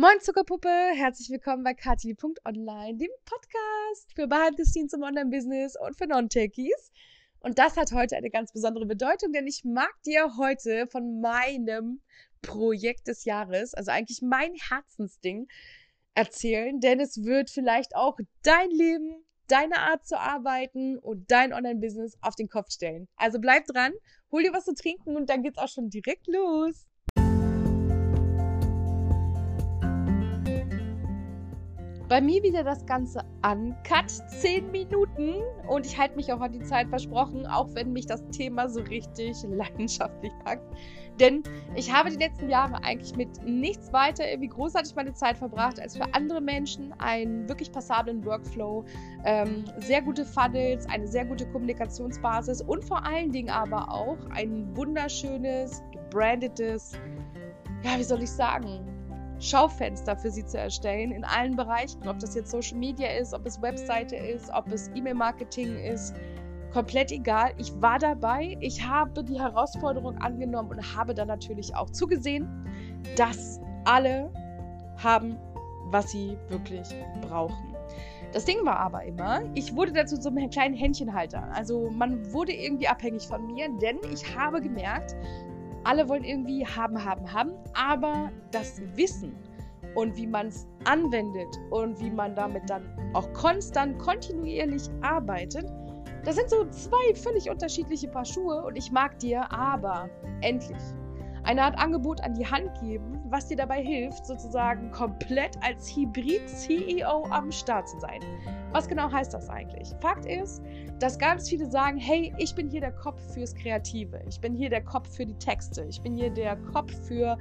Moin Zuckerpuppe, herzlich willkommen bei Kati.online, dem Podcast für Scenes im Online-Business und für Non-Techies. Und das hat heute eine ganz besondere Bedeutung, denn ich mag dir heute von meinem Projekt des Jahres, also eigentlich mein Herzensding, erzählen, denn es wird vielleicht auch dein Leben, deine Art zu arbeiten und dein Online-Business auf den Kopf stellen. Also bleib dran, hol dir was zu trinken und dann geht's auch schon direkt los. Bei mir wieder das Ganze uncut, 10 Minuten und ich halte mich auch an die Zeit versprochen, auch wenn mich das Thema so richtig leidenschaftlich packt. Denn ich habe die letzten Jahre eigentlich mit nichts weiter irgendwie großartig meine Zeit verbracht, als für andere Menschen einen wirklich passablen Workflow, ähm, sehr gute Funnels, eine sehr gute Kommunikationsbasis und vor allen Dingen aber auch ein wunderschönes, gebrandetes, ja, wie soll ich sagen, Schaufenster für sie zu erstellen in allen Bereichen, ob das jetzt Social Media ist, ob es Webseite ist, ob es E-Mail-Marketing ist, komplett egal. Ich war dabei, ich habe die Herausforderung angenommen und habe dann natürlich auch zugesehen, dass alle haben, was sie wirklich brauchen. Das Ding war aber immer, ich wurde dazu so einem kleinen Händchenhalter. Also man wurde irgendwie abhängig von mir, denn ich habe gemerkt, alle wollen irgendwie haben, haben, haben, aber das Wissen und wie man es anwendet und wie man damit dann auch konstant, kontinuierlich arbeitet, das sind so zwei völlig unterschiedliche Paar Schuhe und ich mag dir aber endlich eine Art Angebot an die Hand geben, was dir dabei hilft, sozusagen komplett als Hybrid-CEO am Start zu sein. Was genau heißt das eigentlich? Fakt ist, dass ganz viele sagen, hey, ich bin hier der Kopf fürs Kreative, ich bin hier der Kopf für die Texte, ich bin hier der Kopf für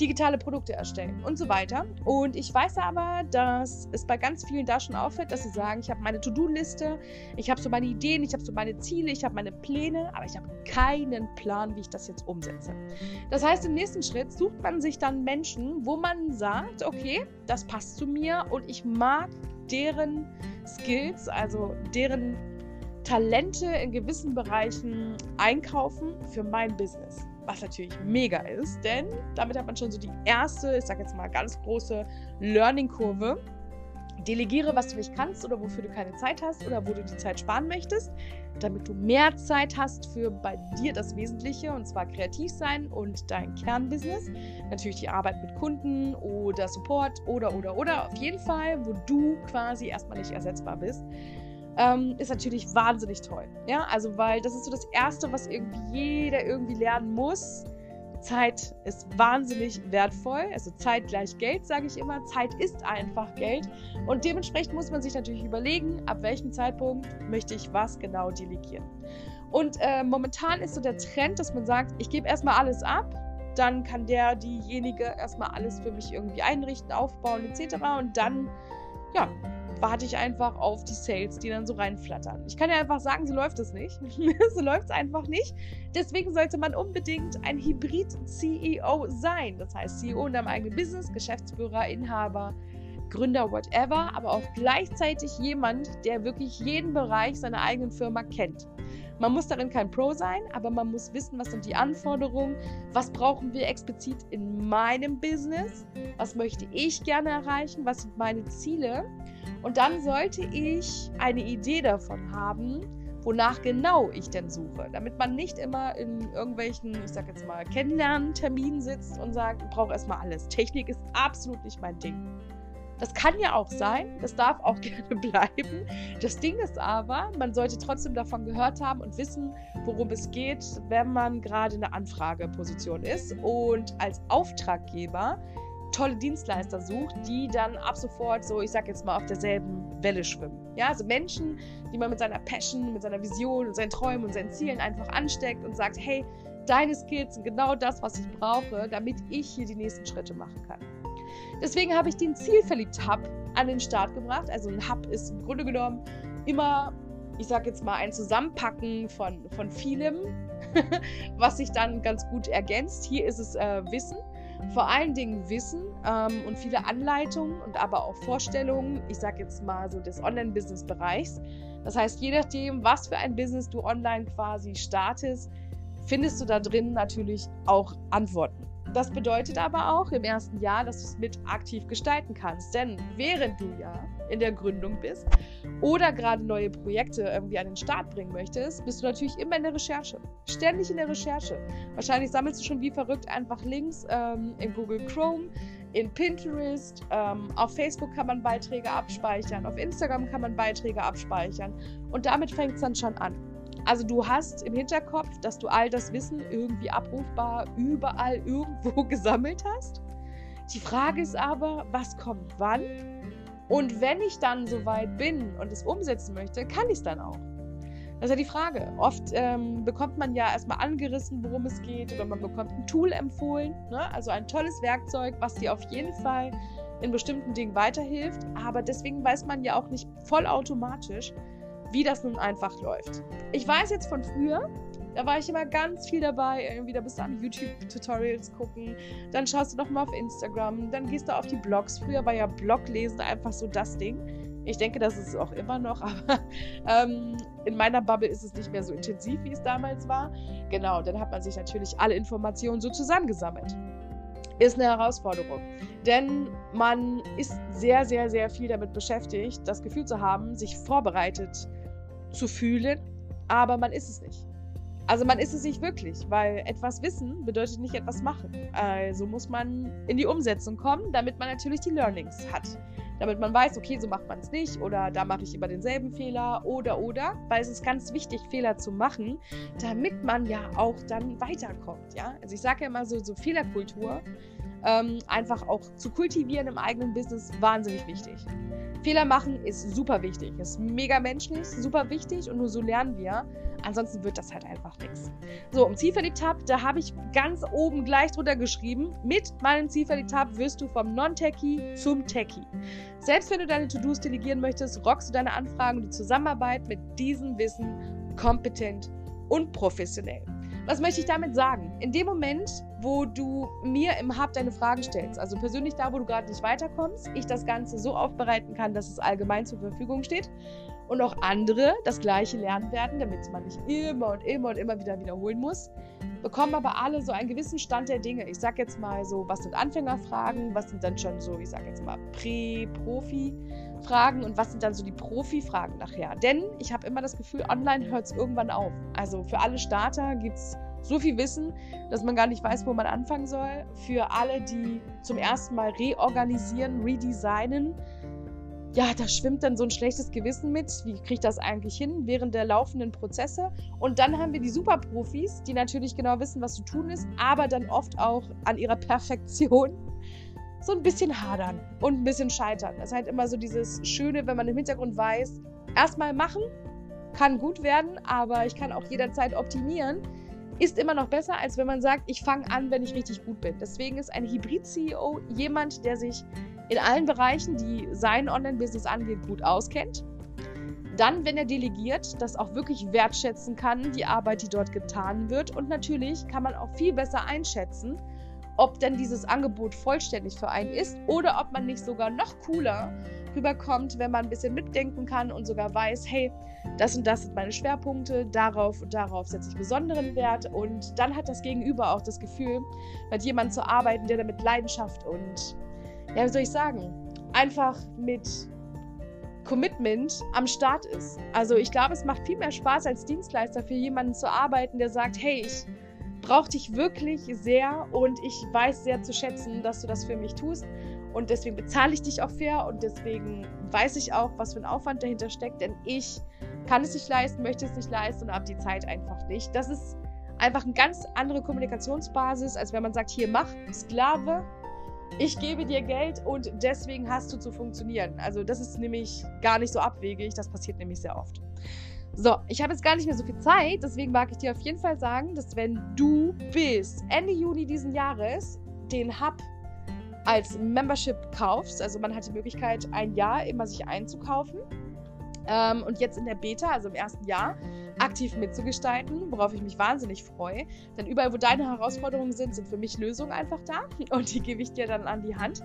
digitale Produkte erstellen und so weiter. Und ich weiß aber, dass es bei ganz vielen da schon auffällt, dass sie sagen, ich habe meine To-Do-Liste, ich habe so meine Ideen, ich habe so meine Ziele, ich habe meine Pläne, aber ich habe keinen Plan, wie ich das jetzt umsetze. Das heißt, im nächsten Schritt sucht man sich dann Menschen, wo man sagt, okay, das passt zu mir und ich mag deren Skills, also deren Talente in gewissen Bereichen einkaufen für mein Business was natürlich mega ist, denn damit hat man schon so die erste, ich sag jetzt mal ganz große Learning-Kurve. Delegiere, was du nicht kannst oder wofür du keine Zeit hast oder wo du die Zeit sparen möchtest, damit du mehr Zeit hast für bei dir das Wesentliche und zwar kreativ sein und dein Kernbusiness. Natürlich die Arbeit mit Kunden oder Support oder oder oder auf jeden Fall, wo du quasi erstmal nicht ersetzbar bist ähm, ist natürlich wahnsinnig toll. Ja, also weil das ist so das Erste, was irgendwie jeder irgendwie lernen muss. Zeit ist wahnsinnig wertvoll. Also Zeit gleich Geld, sage ich immer. Zeit ist einfach Geld. Und dementsprechend muss man sich natürlich überlegen, ab welchem Zeitpunkt möchte ich was genau delegieren. Und äh, momentan ist so der Trend, dass man sagt, ich gebe erstmal alles ab, dann kann der, diejenige erstmal alles für mich irgendwie einrichten, aufbauen etc. Und dann, ja, warte ich einfach auf die Sales, die dann so reinflattern. Ich kann ja einfach sagen, so läuft es nicht. so läuft es einfach nicht. Deswegen sollte man unbedingt ein Hybrid-CEO sein. Das heißt, CEO in deinem eigenen Business, Geschäftsführer, Inhaber, Gründer, whatever, aber auch gleichzeitig jemand, der wirklich jeden Bereich seiner eigenen Firma kennt. Man muss darin kein Pro sein, aber man muss wissen, was sind die Anforderungen, was brauchen wir explizit in meinem Business, was möchte ich gerne erreichen, was sind meine Ziele und dann sollte ich eine Idee davon haben, wonach genau ich denn suche, damit man nicht immer in irgendwelchen, ich sag jetzt mal, Kennenlernen-Terminen sitzt und sagt, ich brauche erstmal alles. Technik ist absolut nicht mein Ding. Das kann ja auch sein, das darf auch gerne bleiben. Das Ding ist aber, man sollte trotzdem davon gehört haben und wissen, worum es geht, wenn man gerade in der Anfrageposition ist und als Auftraggeber tolle Dienstleister sucht, die dann ab sofort so, ich sag jetzt mal, auf derselben Welle schwimmen. Ja, also Menschen, die man mit seiner Passion, mit seiner Vision und seinen Träumen und seinen Zielen einfach ansteckt und sagt, hey, deine Skills sind genau das, was ich brauche, damit ich hier die nächsten Schritte machen kann. Deswegen habe ich den Zielverliebt-Hub an den Start gebracht. Also ein Hub ist im Grunde genommen immer, ich sag jetzt mal, ein Zusammenpacken von, von vielem, was sich dann ganz gut ergänzt. Hier ist es äh, Wissen vor allen Dingen Wissen ähm, und viele Anleitungen und aber auch Vorstellungen, ich sage jetzt mal so des Online-Business-Bereichs. Das heißt, je nachdem, was für ein Business du online quasi startest, findest du da drin natürlich auch Antworten. Das bedeutet aber auch im ersten Jahr, dass du es mit aktiv gestalten kannst. Denn während du ja in der Gründung bist oder gerade neue Projekte irgendwie an den Start bringen möchtest, bist du natürlich immer in der Recherche. Ständig in der Recherche. Wahrscheinlich sammelst du schon wie verrückt einfach Links ähm, in Google Chrome, in Pinterest, ähm, auf Facebook kann man Beiträge abspeichern, auf Instagram kann man Beiträge abspeichern. Und damit fängt es dann schon an. Also du hast im Hinterkopf, dass du all das Wissen irgendwie abrufbar überall irgendwo gesammelt hast. Die Frage ist aber, was kommt wann? Und wenn ich dann soweit bin und es umsetzen möchte, kann ich es dann auch. Das ist ja die Frage. Oft ähm, bekommt man ja erstmal angerissen, worum es geht, oder man bekommt ein Tool empfohlen, ne? also ein tolles Werkzeug, was dir auf jeden Fall in bestimmten Dingen weiterhilft. Aber deswegen weiß man ja auch nicht vollautomatisch, wie das nun einfach läuft. Ich weiß jetzt von früher, da war ich immer ganz viel dabei. Irgendwie, da bist du an YouTube-Tutorials gucken. Dann schaust du nochmal auf Instagram. Dann gehst du auf die Blogs. Früher war ja Bloglesen einfach so das Ding. Ich denke, das ist es auch immer noch, aber ähm, in meiner Bubble ist es nicht mehr so intensiv, wie es damals war. Genau, dann hat man sich natürlich alle Informationen so zusammengesammelt ist eine Herausforderung. Denn man ist sehr, sehr, sehr viel damit beschäftigt, das Gefühl zu haben, sich vorbereitet zu fühlen, aber man ist es nicht. Also man ist es nicht wirklich, weil etwas wissen bedeutet nicht etwas machen. Also muss man in die Umsetzung kommen, damit man natürlich die Learnings hat. Damit man weiß, okay, so macht man es nicht oder da mache ich immer denselben Fehler oder oder, weil es ist ganz wichtig, Fehler zu machen, damit man ja auch dann weiterkommt. Ja? Also ich sage ja immer so, so Fehlerkultur ähm, einfach auch zu kultivieren im eigenen Business wahnsinnig wichtig. Fehler machen ist super wichtig, ist mega menschlich, super wichtig und nur so lernen wir. Ansonsten wird das halt einfach nichts. So, um Zielverliebt-Tab, da habe ich ganz oben gleich drunter geschrieben, mit meinem Zielverliebt-Tab wirst du vom Non-Techie zum Techie. Selbst wenn du deine To-Dos delegieren möchtest, rockst du deine Anfragen und die Zusammenarbeit mit diesem Wissen kompetent und professionell. Was möchte ich damit sagen? In dem Moment, wo du mir im Hub deine Fragen stellst, also persönlich da, wo du gerade nicht weiterkommst, ich das Ganze so aufbereiten kann, dass es allgemein zur Verfügung steht und auch andere das Gleiche lernen werden, damit man nicht immer und immer und immer wieder wiederholen muss, bekommen aber alle so einen gewissen Stand der Dinge. Ich sag jetzt mal so, was sind Anfängerfragen, was sind dann schon so, ich sag jetzt mal Prä-Profi-Fragen und was sind dann so die Profi-Fragen nachher. Denn ich habe immer das Gefühl, online hört es irgendwann auf. Also für alle Starter gibt es so viel Wissen, dass man gar nicht weiß, wo man anfangen soll. Für alle, die zum ersten Mal reorganisieren, redesignen, ja, da schwimmt dann so ein schlechtes Gewissen mit. Wie kriege ich das eigentlich hin während der laufenden Prozesse? Und dann haben wir die Superprofis, die natürlich genau wissen, was zu tun ist, aber dann oft auch an ihrer Perfektion so ein bisschen hadern und ein bisschen scheitern. Das ist halt immer so dieses Schöne, wenn man im Hintergrund weiß, erstmal machen, kann gut werden, aber ich kann auch jederzeit optimieren. Ist immer noch besser, als wenn man sagt, ich fange an, wenn ich richtig gut bin. Deswegen ist ein Hybrid-CEO jemand, der sich in allen Bereichen, die sein Online-Business angeht, gut auskennt. Dann, wenn er delegiert, das auch wirklich wertschätzen kann, die Arbeit, die dort getan wird. Und natürlich kann man auch viel besser einschätzen, ob denn dieses Angebot vollständig für einen ist oder ob man nicht sogar noch cooler rüberkommt, wenn man ein bisschen mitdenken kann und sogar weiß, hey, das und das sind meine Schwerpunkte, darauf und darauf setze ich besonderen Wert und dann hat das Gegenüber auch das Gefühl, mit jemandem zu arbeiten, der damit Leidenschaft und ja, wie soll ich sagen, einfach mit Commitment am Start ist. Also ich glaube, es macht viel mehr Spaß als Dienstleister für jemanden zu arbeiten, der sagt, hey, ich brauche dich wirklich sehr und ich weiß sehr zu schätzen, dass du das für mich tust. Und deswegen bezahle ich dich auch fair und deswegen weiß ich auch, was für ein Aufwand dahinter steckt, denn ich kann es nicht leisten, möchte es nicht leisten und habe die Zeit einfach nicht. Das ist einfach eine ganz andere Kommunikationsbasis, als wenn man sagt, hier mach Sklave, ich gebe dir Geld und deswegen hast du zu funktionieren. Also das ist nämlich gar nicht so abwegig, das passiert nämlich sehr oft. So, ich habe jetzt gar nicht mehr so viel Zeit, deswegen mag ich dir auf jeden Fall sagen, dass wenn du bis Ende Juni diesen Jahres den Hub als Membership kaufst, also man hat die Möglichkeit, ein Jahr immer sich einzukaufen ähm, und jetzt in der Beta, also im ersten Jahr, aktiv mitzugestalten, worauf ich mich wahnsinnig freue. Denn überall, wo deine Herausforderungen sind, sind für mich Lösungen einfach da und die gebe ich dir dann an die Hand.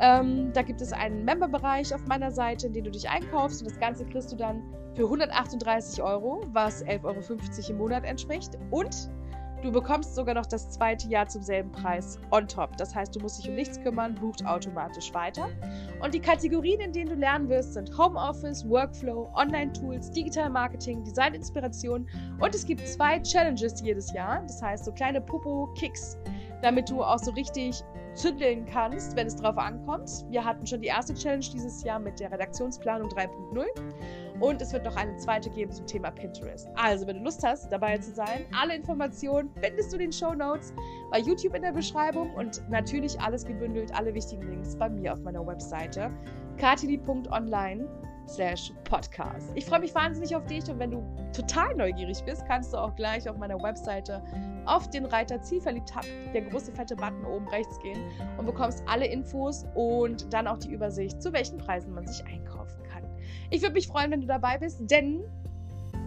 Ähm, da gibt es einen Member-Bereich auf meiner Seite, in den du dich einkaufst und das Ganze kriegst du dann für 138 Euro, was 11,50 Euro im Monat entspricht. Und Du bekommst sogar noch das zweite Jahr zum selben Preis on top. Das heißt, du musst dich um nichts kümmern, bucht automatisch weiter. Und die Kategorien, in denen du lernen wirst, sind Homeoffice, Workflow, Online-Tools, Digital Marketing, Design-Inspiration und es gibt zwei Challenges jedes Jahr. Das heißt, so kleine Popo-Kicks, damit du auch so richtig zündeln kannst, wenn es drauf ankommt. Wir hatten schon die erste Challenge dieses Jahr mit der Redaktionsplanung 3.0 und es wird noch eine zweite geben zum Thema Pinterest. Also, wenn du Lust hast, dabei zu sein, alle Informationen findest du in den Show Notes bei YouTube in der Beschreibung und natürlich alles gebündelt, alle wichtigen Links bei mir auf meiner Webseite katili.online slash podcast. Ich freue mich wahnsinnig auf dich und wenn du total neugierig bist, kannst du auch gleich auf meiner Webseite auf den Reiter Zielverliebt Hub, der große fette Button oben rechts gehen und bekommst alle Infos und dann auch die Übersicht, zu welchen Preisen man sich einkaufen kann. Ich würde mich freuen, wenn du dabei bist, denn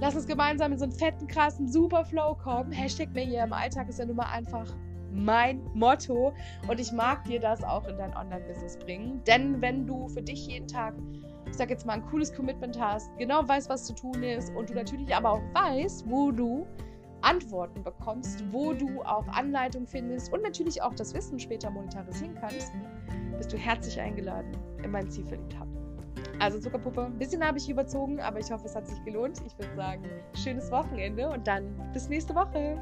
lass uns gemeinsam in so einen fetten, krassen Superflow kommen. Hashtag mir hier im Alltag ist ja nun mal einfach mein Motto und ich mag dir das auch in dein Online-Business bringen. Denn wenn du für dich jeden Tag ich sag jetzt mal, ein cooles Commitment hast, genau weißt, was zu tun ist und du natürlich aber auch weißt, wo du Antworten bekommst, wo du auch Anleitung findest und natürlich auch das Wissen später monetarisieren kannst, bist du herzlich eingeladen in mein Zielverliebt Hub. Also Zuckerpuppe, ein bisschen habe ich überzogen, aber ich hoffe, es hat sich gelohnt. Ich würde sagen, schönes Wochenende und dann bis nächste Woche.